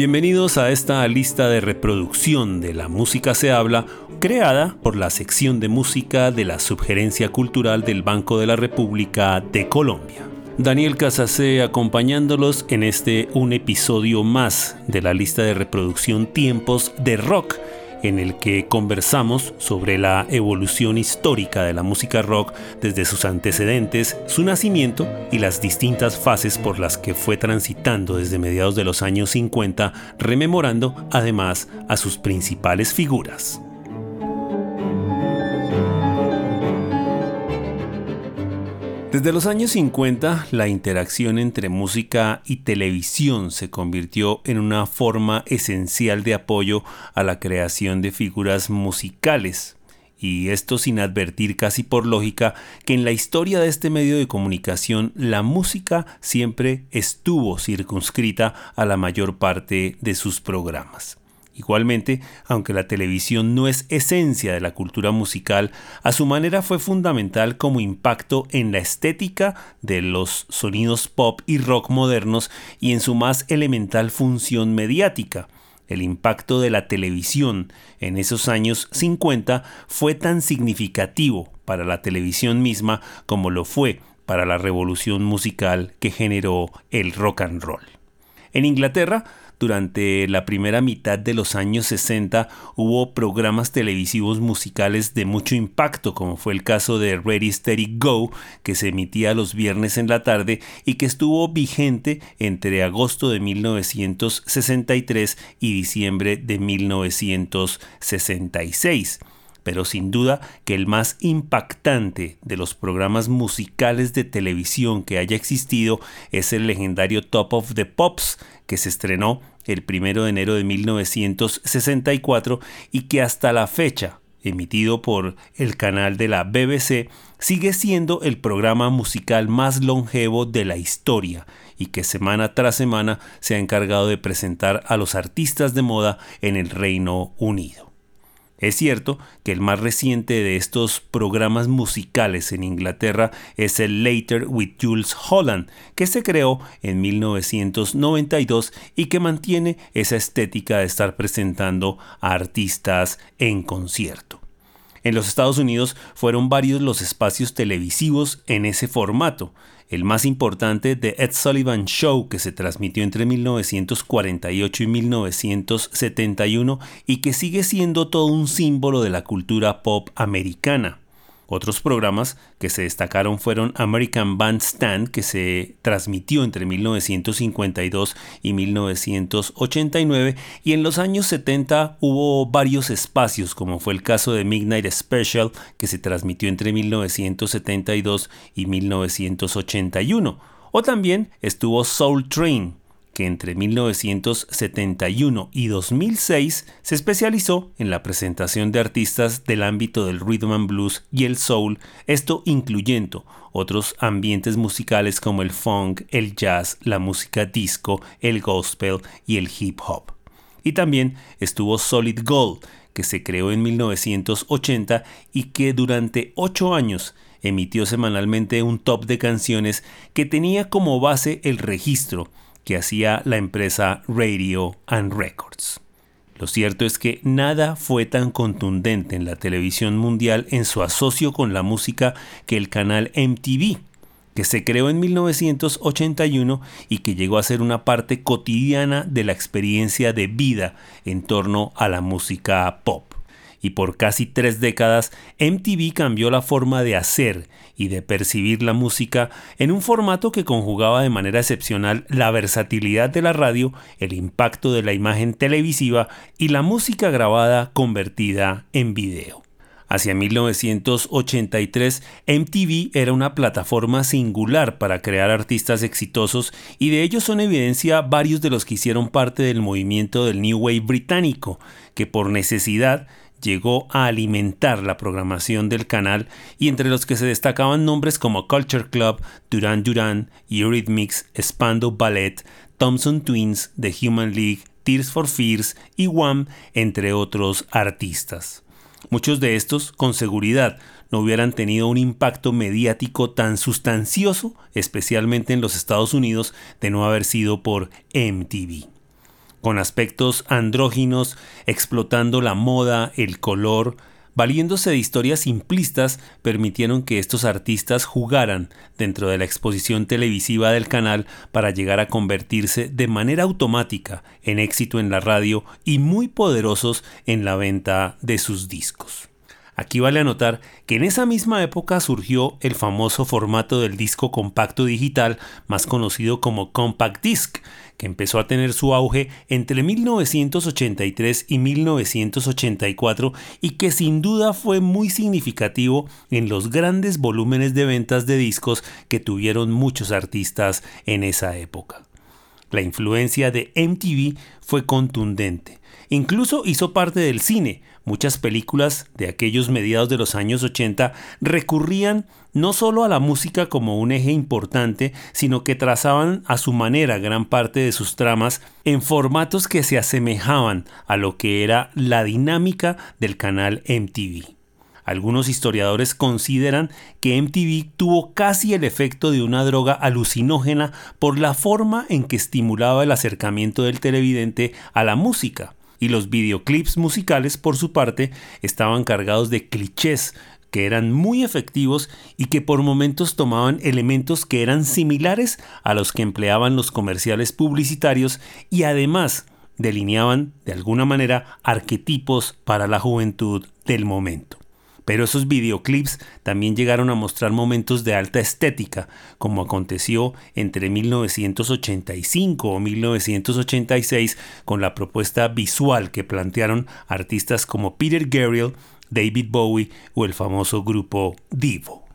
Bienvenidos a esta lista de reproducción de La Música se habla, creada por la sección de música de la Subgerencia Cultural del Banco de la República de Colombia. Daniel Casacé acompañándolos en este un episodio más de la lista de reproducción Tiempos de Rock en el que conversamos sobre la evolución histórica de la música rock desde sus antecedentes, su nacimiento y las distintas fases por las que fue transitando desde mediados de los años 50, rememorando además a sus principales figuras. Desde los años 50, la interacción entre música y televisión se convirtió en una forma esencial de apoyo a la creación de figuras musicales. Y esto sin advertir casi por lógica que en la historia de este medio de comunicación la música siempre estuvo circunscrita a la mayor parte de sus programas. Igualmente, aunque la televisión no es esencia de la cultura musical, a su manera fue fundamental como impacto en la estética de los sonidos pop y rock modernos y en su más elemental función mediática. El impacto de la televisión en esos años 50 fue tan significativo para la televisión misma como lo fue para la revolución musical que generó el rock and roll. En Inglaterra, durante la primera mitad de los años 60 hubo programas televisivos musicales de mucho impacto, como fue el caso de Ready Steady Go, que se emitía los viernes en la tarde y que estuvo vigente entre agosto de 1963 y diciembre de 1966 pero sin duda que el más impactante de los programas musicales de televisión que haya existido es el legendario Top of the Pops, que se estrenó el 1 de enero de 1964 y que hasta la fecha, emitido por el canal de la BBC, sigue siendo el programa musical más longevo de la historia y que semana tras semana se ha encargado de presentar a los artistas de moda en el Reino Unido. Es cierto que el más reciente de estos programas musicales en Inglaterra es el Later with Jules Holland, que se creó en 1992 y que mantiene esa estética de estar presentando a artistas en concierto. En los Estados Unidos fueron varios los espacios televisivos en ese formato, el más importante de Ed Sullivan Show que se transmitió entre 1948 y 1971 y que sigue siendo todo un símbolo de la cultura pop americana. Otros programas que se destacaron fueron American Bandstand, que se transmitió entre 1952 y 1989, y en los años 70 hubo varios espacios, como fue el caso de Midnight Special, que se transmitió entre 1972 y 1981. O también estuvo Soul Train, que entre 1971 y 2006 se especializó en la presentación de artistas del ámbito del rhythm and blues y el soul, esto incluyendo otros ambientes musicales como el funk, el jazz, la música disco, el gospel y el hip hop. Y también estuvo Solid Gold, que se creó en 1980 y que durante ocho años emitió semanalmente un top de canciones que tenía como base el registro que hacía la empresa Radio and Records. Lo cierto es que nada fue tan contundente en la televisión mundial en su asocio con la música que el canal MTV, que se creó en 1981 y que llegó a ser una parte cotidiana de la experiencia de vida en torno a la música pop y por casi tres décadas MTV cambió la forma de hacer y de percibir la música en un formato que conjugaba de manera excepcional la versatilidad de la radio, el impacto de la imagen televisiva y la música grabada convertida en video. Hacia 1983, MTV era una plataforma singular para crear artistas exitosos y de ello son evidencia varios de los que hicieron parte del movimiento del New Wave británico, que por necesidad llegó a alimentar la programación del canal y entre los que se destacaban nombres como Culture Club, Duran Duran, Eurythmics, Spandau Ballet, Thompson Twins, The Human League, Tears for Fears y Wham, entre otros artistas. Muchos de estos, con seguridad, no hubieran tenido un impacto mediático tan sustancioso, especialmente en los Estados Unidos, de no haber sido por MTV. Con aspectos andróginos, explotando la moda, el color, valiéndose de historias simplistas, permitieron que estos artistas jugaran dentro de la exposición televisiva del canal para llegar a convertirse de manera automática en éxito en la radio y muy poderosos en la venta de sus discos. Aquí vale anotar que en esa misma época surgió el famoso formato del disco compacto digital, más conocido como Compact Disc, que empezó a tener su auge entre 1983 y 1984 y que sin duda fue muy significativo en los grandes volúmenes de ventas de discos que tuvieron muchos artistas en esa época. La influencia de MTV fue contundente. Incluso hizo parte del cine, Muchas películas de aquellos mediados de los años 80 recurrían no solo a la música como un eje importante, sino que trazaban a su manera gran parte de sus tramas en formatos que se asemejaban a lo que era la dinámica del canal MTV. Algunos historiadores consideran que MTV tuvo casi el efecto de una droga alucinógena por la forma en que estimulaba el acercamiento del televidente a la música y los videoclips musicales, por su parte, estaban cargados de clichés que eran muy efectivos y que por momentos tomaban elementos que eran similares a los que empleaban los comerciales publicitarios y además delineaban de alguna manera arquetipos para la juventud del momento. Pero esos videoclips también llegaron a mostrar momentos de alta estética, como aconteció entre 1985 o 1986 con la propuesta visual que plantearon artistas como Peter Gabriel, David Bowie o el famoso grupo Divo.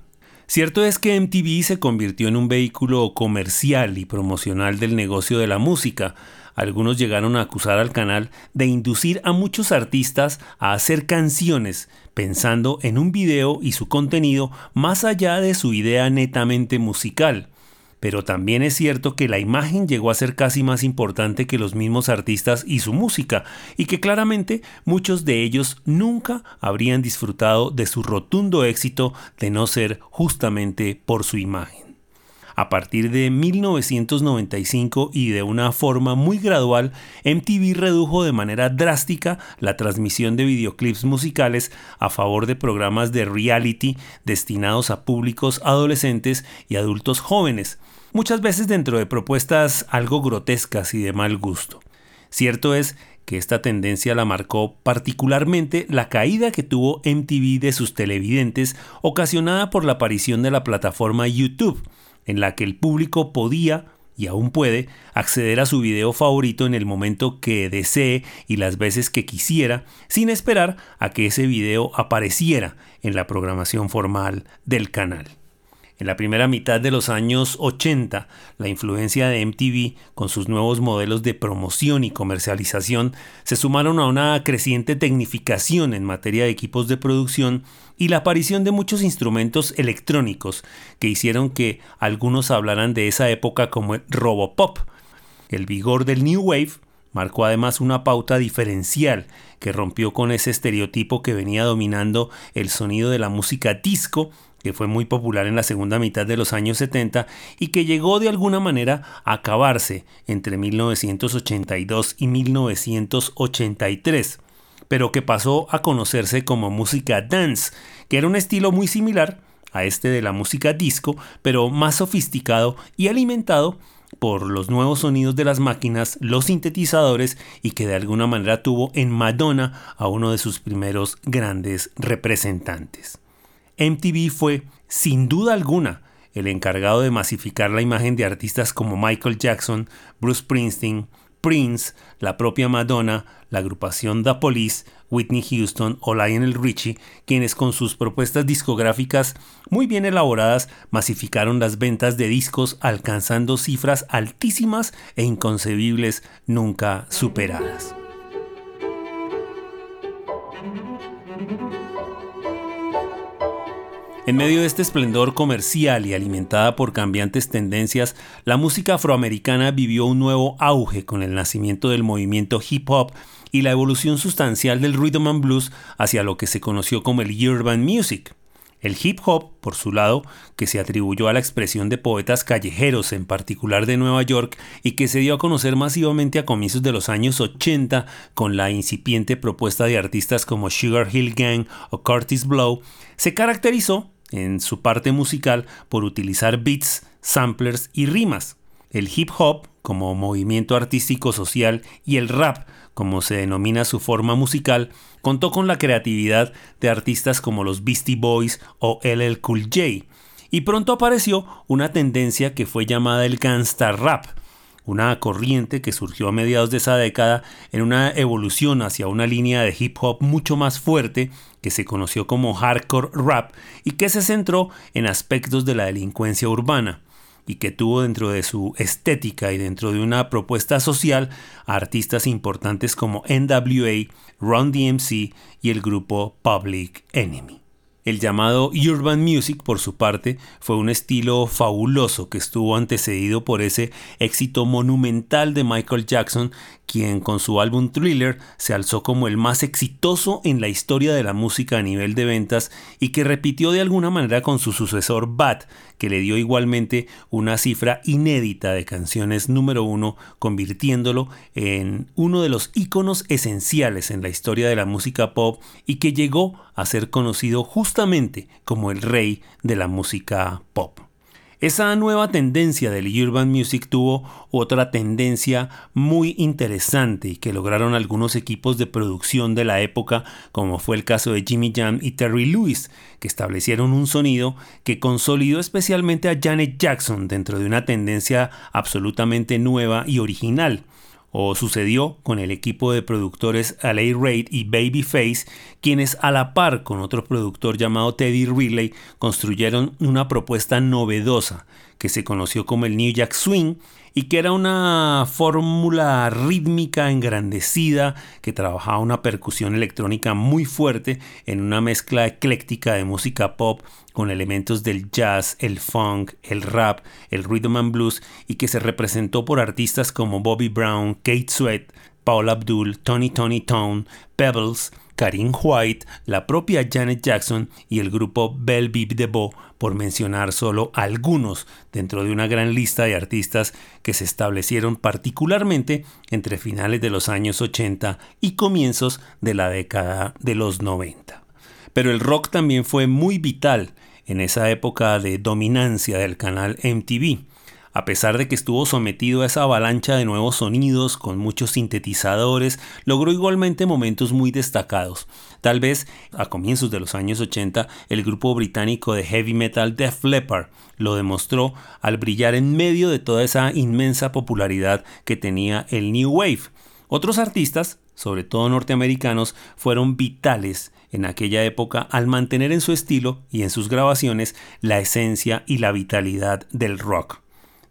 Cierto es que MTV se convirtió en un vehículo comercial y promocional del negocio de la música, algunos llegaron a acusar al canal de inducir a muchos artistas a hacer canciones pensando en un video y su contenido más allá de su idea netamente musical. Pero también es cierto que la imagen llegó a ser casi más importante que los mismos artistas y su música, y que claramente muchos de ellos nunca habrían disfrutado de su rotundo éxito de no ser justamente por su imagen. A partir de 1995 y de una forma muy gradual, MTV redujo de manera drástica la transmisión de videoclips musicales a favor de programas de reality destinados a públicos adolescentes y adultos jóvenes, muchas veces dentro de propuestas algo grotescas y de mal gusto. Cierto es que esta tendencia la marcó particularmente la caída que tuvo MTV de sus televidentes ocasionada por la aparición de la plataforma YouTube, en la que el público podía y aún puede acceder a su video favorito en el momento que desee y las veces que quisiera, sin esperar a que ese video apareciera en la programación formal del canal. En la primera mitad de los años 80, la influencia de MTV con sus nuevos modelos de promoción y comercialización se sumaron a una creciente tecnificación en materia de equipos de producción y la aparición de muchos instrumentos electrónicos que hicieron que algunos hablaran de esa época como el robopop. El vigor del New Wave marcó además una pauta diferencial que rompió con ese estereotipo que venía dominando el sonido de la música disco que fue muy popular en la segunda mitad de los años 70 y que llegó de alguna manera a acabarse entre 1982 y 1983, pero que pasó a conocerse como música dance, que era un estilo muy similar a este de la música disco, pero más sofisticado y alimentado por los nuevos sonidos de las máquinas, los sintetizadores y que de alguna manera tuvo en Madonna a uno de sus primeros grandes representantes. MTV fue, sin duda alguna, el encargado de masificar la imagen de artistas como Michael Jackson, Bruce Springsteen, Prince, la propia Madonna, la agrupación The Police, Whitney Houston o Lionel Richie, quienes con sus propuestas discográficas muy bien elaboradas masificaron las ventas de discos alcanzando cifras altísimas e inconcebibles nunca superadas. En medio de este esplendor comercial y alimentada por cambiantes tendencias, la música afroamericana vivió un nuevo auge con el nacimiento del movimiento hip hop y la evolución sustancial del rhythm and blues hacia lo que se conoció como el urban music. El hip hop, por su lado, que se atribuyó a la expresión de poetas callejeros, en particular de Nueva York, y que se dio a conocer masivamente a comienzos de los años 80 con la incipiente propuesta de artistas como Sugar Hill Gang o Curtis Blow, se caracterizó, en su parte musical, por utilizar beats, samplers y rimas. El hip hop, como movimiento artístico social, y el rap, como se denomina su forma musical, contó con la creatividad de artistas como los Beastie Boys o LL Cool J. Y pronto apareció una tendencia que fue llamada el gangsta rap, una corriente que surgió a mediados de esa década en una evolución hacia una línea de hip hop mucho más fuerte que se conoció como hardcore rap y que se centró en aspectos de la delincuencia urbana y que tuvo dentro de su estética y dentro de una propuesta social a artistas importantes como NWA, Run DMC y el grupo Public Enemy. El llamado Urban Music, por su parte, fue un estilo fabuloso que estuvo antecedido por ese éxito monumental de Michael Jackson, quien con su álbum Thriller se alzó como el más exitoso en la historia de la música a nivel de ventas y que repitió de alguna manera con su sucesor Bad, que le dio igualmente una cifra inédita de canciones número uno, convirtiéndolo en uno de los íconos esenciales en la historia de la música pop y que llegó a ser conocido justamente como el rey de la música pop. Esa nueva tendencia del urban music tuvo otra tendencia muy interesante que lograron algunos equipos de producción de la época, como fue el caso de Jimmy Jam y Terry Lewis, que establecieron un sonido que consolidó especialmente a Janet Jackson dentro de una tendencia absolutamente nueva y original o sucedió con el equipo de productores LA Raid y Babyface, quienes a la par con otro productor llamado Teddy Riley construyeron una propuesta novedosa que se conoció como el New Jack Swing y que era una fórmula rítmica engrandecida que trabajaba una percusión electrónica muy fuerte en una mezcla ecléctica de música pop con elementos del jazz, el funk, el rap, el rhythm and blues y que se representó por artistas como Bobby Brown, Kate Sweat, Paul Abdul, Tony Tony Tone, Pebbles, Karim White, la propia Janet Jackson y el grupo Belle Biv DeVoe, por mencionar solo algunos dentro de una gran lista de artistas que se establecieron particularmente entre finales de los años 80 y comienzos de la década de los 90. Pero el rock también fue muy vital en esa época de dominancia del canal MTV a pesar de que estuvo sometido a esa avalancha de nuevos sonidos con muchos sintetizadores, logró igualmente momentos muy destacados. Tal vez a comienzos de los años 80 el grupo británico de heavy metal Def Leppard lo demostró al brillar en medio de toda esa inmensa popularidad que tenía el New Wave. Otros artistas, sobre todo norteamericanos, fueron vitales en aquella época al mantener en su estilo y en sus grabaciones la esencia y la vitalidad del rock.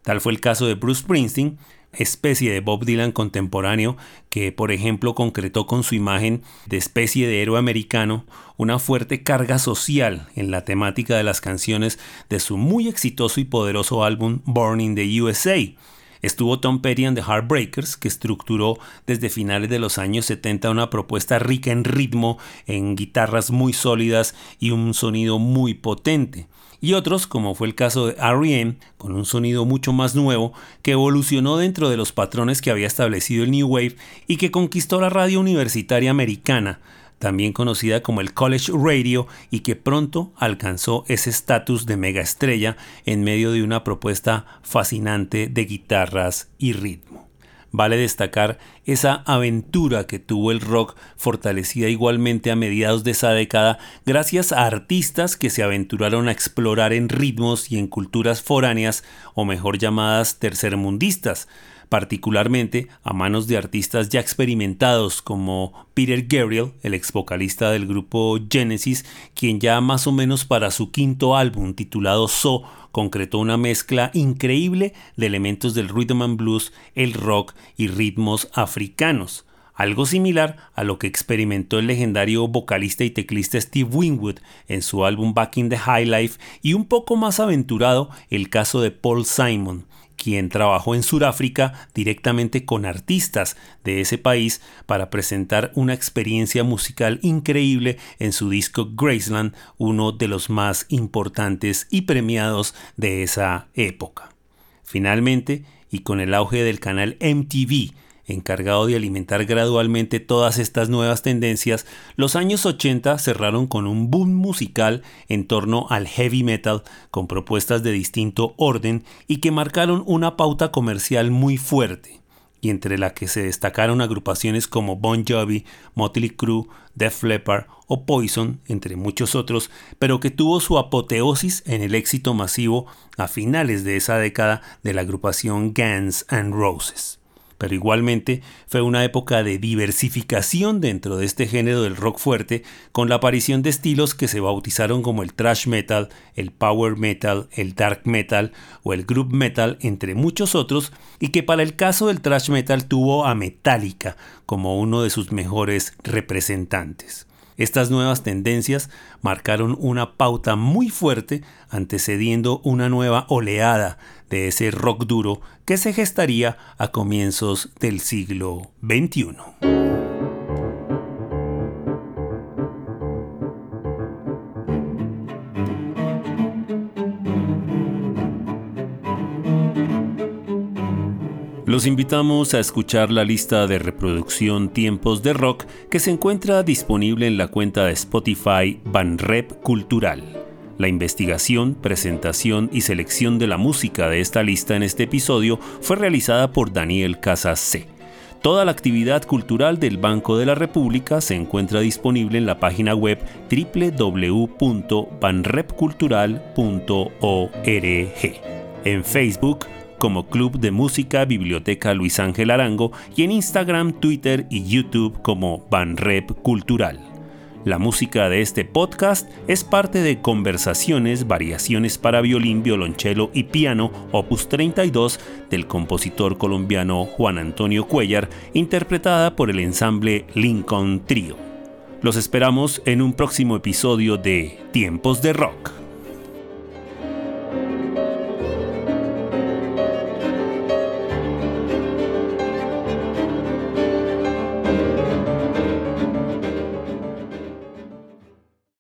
Tal fue el caso de Bruce Springsteen, especie de Bob Dylan contemporáneo que, por ejemplo, concretó con su imagen de especie de héroe americano una fuerte carga social en la temática de las canciones de su muy exitoso y poderoso álbum Born in the USA. Estuvo Tom Petty and the Heartbreakers, que estructuró desde finales de los años 70 una propuesta rica en ritmo, en guitarras muy sólidas y un sonido muy potente. Y otros, como fue el caso de REM, con un sonido mucho más nuevo, que evolucionó dentro de los patrones que había establecido el New Wave y que conquistó la radio universitaria americana, también conocida como el College Radio, y que pronto alcanzó ese estatus de mega estrella en medio de una propuesta fascinante de guitarras y ritmo. Vale destacar esa aventura que tuvo el rock fortalecida igualmente a mediados de esa década gracias a artistas que se aventuraron a explorar en ritmos y en culturas foráneas o mejor llamadas tercermundistas, particularmente a manos de artistas ya experimentados como Peter Gabriel, el ex vocalista del grupo Genesis, quien ya más o menos para su quinto álbum titulado So concretó una mezcla increíble de elementos del rhythm and blues, el rock y ritmos africanos. Algo similar a lo que experimentó el legendario vocalista y teclista Steve Winwood en su álbum Back in the High Life y un poco más aventurado el caso de Paul Simon, quien trabajó en Sudáfrica directamente con artistas de ese país para presentar una experiencia musical increíble en su disco Graceland, uno de los más importantes y premiados de esa época. Finalmente, y con el auge del canal MTV, encargado de alimentar gradualmente todas estas nuevas tendencias, los años 80 cerraron con un boom musical en torno al heavy metal con propuestas de distinto orden y que marcaron una pauta comercial muy fuerte y entre la que se destacaron agrupaciones como Bon Jovi, Motley Crue, Def Leppard o Poison, entre muchos otros, pero que tuvo su apoteosis en el éxito masivo a finales de esa década de la agrupación Guns N' Roses pero igualmente fue una época de diversificación dentro de este género del rock fuerte, con la aparición de estilos que se bautizaron como el thrash metal, el power metal, el dark metal o el group metal, entre muchos otros, y que para el caso del thrash metal tuvo a Metallica como uno de sus mejores representantes. Estas nuevas tendencias marcaron una pauta muy fuerte antecediendo una nueva oleada de ese rock duro que se gestaría a comienzos del siglo XXI. Los invitamos a escuchar la lista de reproducción Tiempos de Rock que se encuentra disponible en la cuenta de Spotify Banrep Cultural. La investigación, presentación y selección de la música de esta lista en este episodio fue realizada por Daniel Casas C. Toda la actividad cultural del Banco de la República se encuentra disponible en la página web www.banrepcultural.org. En Facebook, como Club de Música Biblioteca Luis Ángel Arango y en Instagram, Twitter y YouTube como Banrep Cultural. La música de este podcast es parte de Conversaciones, Variaciones para violín, violonchelo y piano, opus 32, del compositor colombiano Juan Antonio Cuellar, interpretada por el ensamble Lincoln Trio. Los esperamos en un próximo episodio de Tiempos de Rock.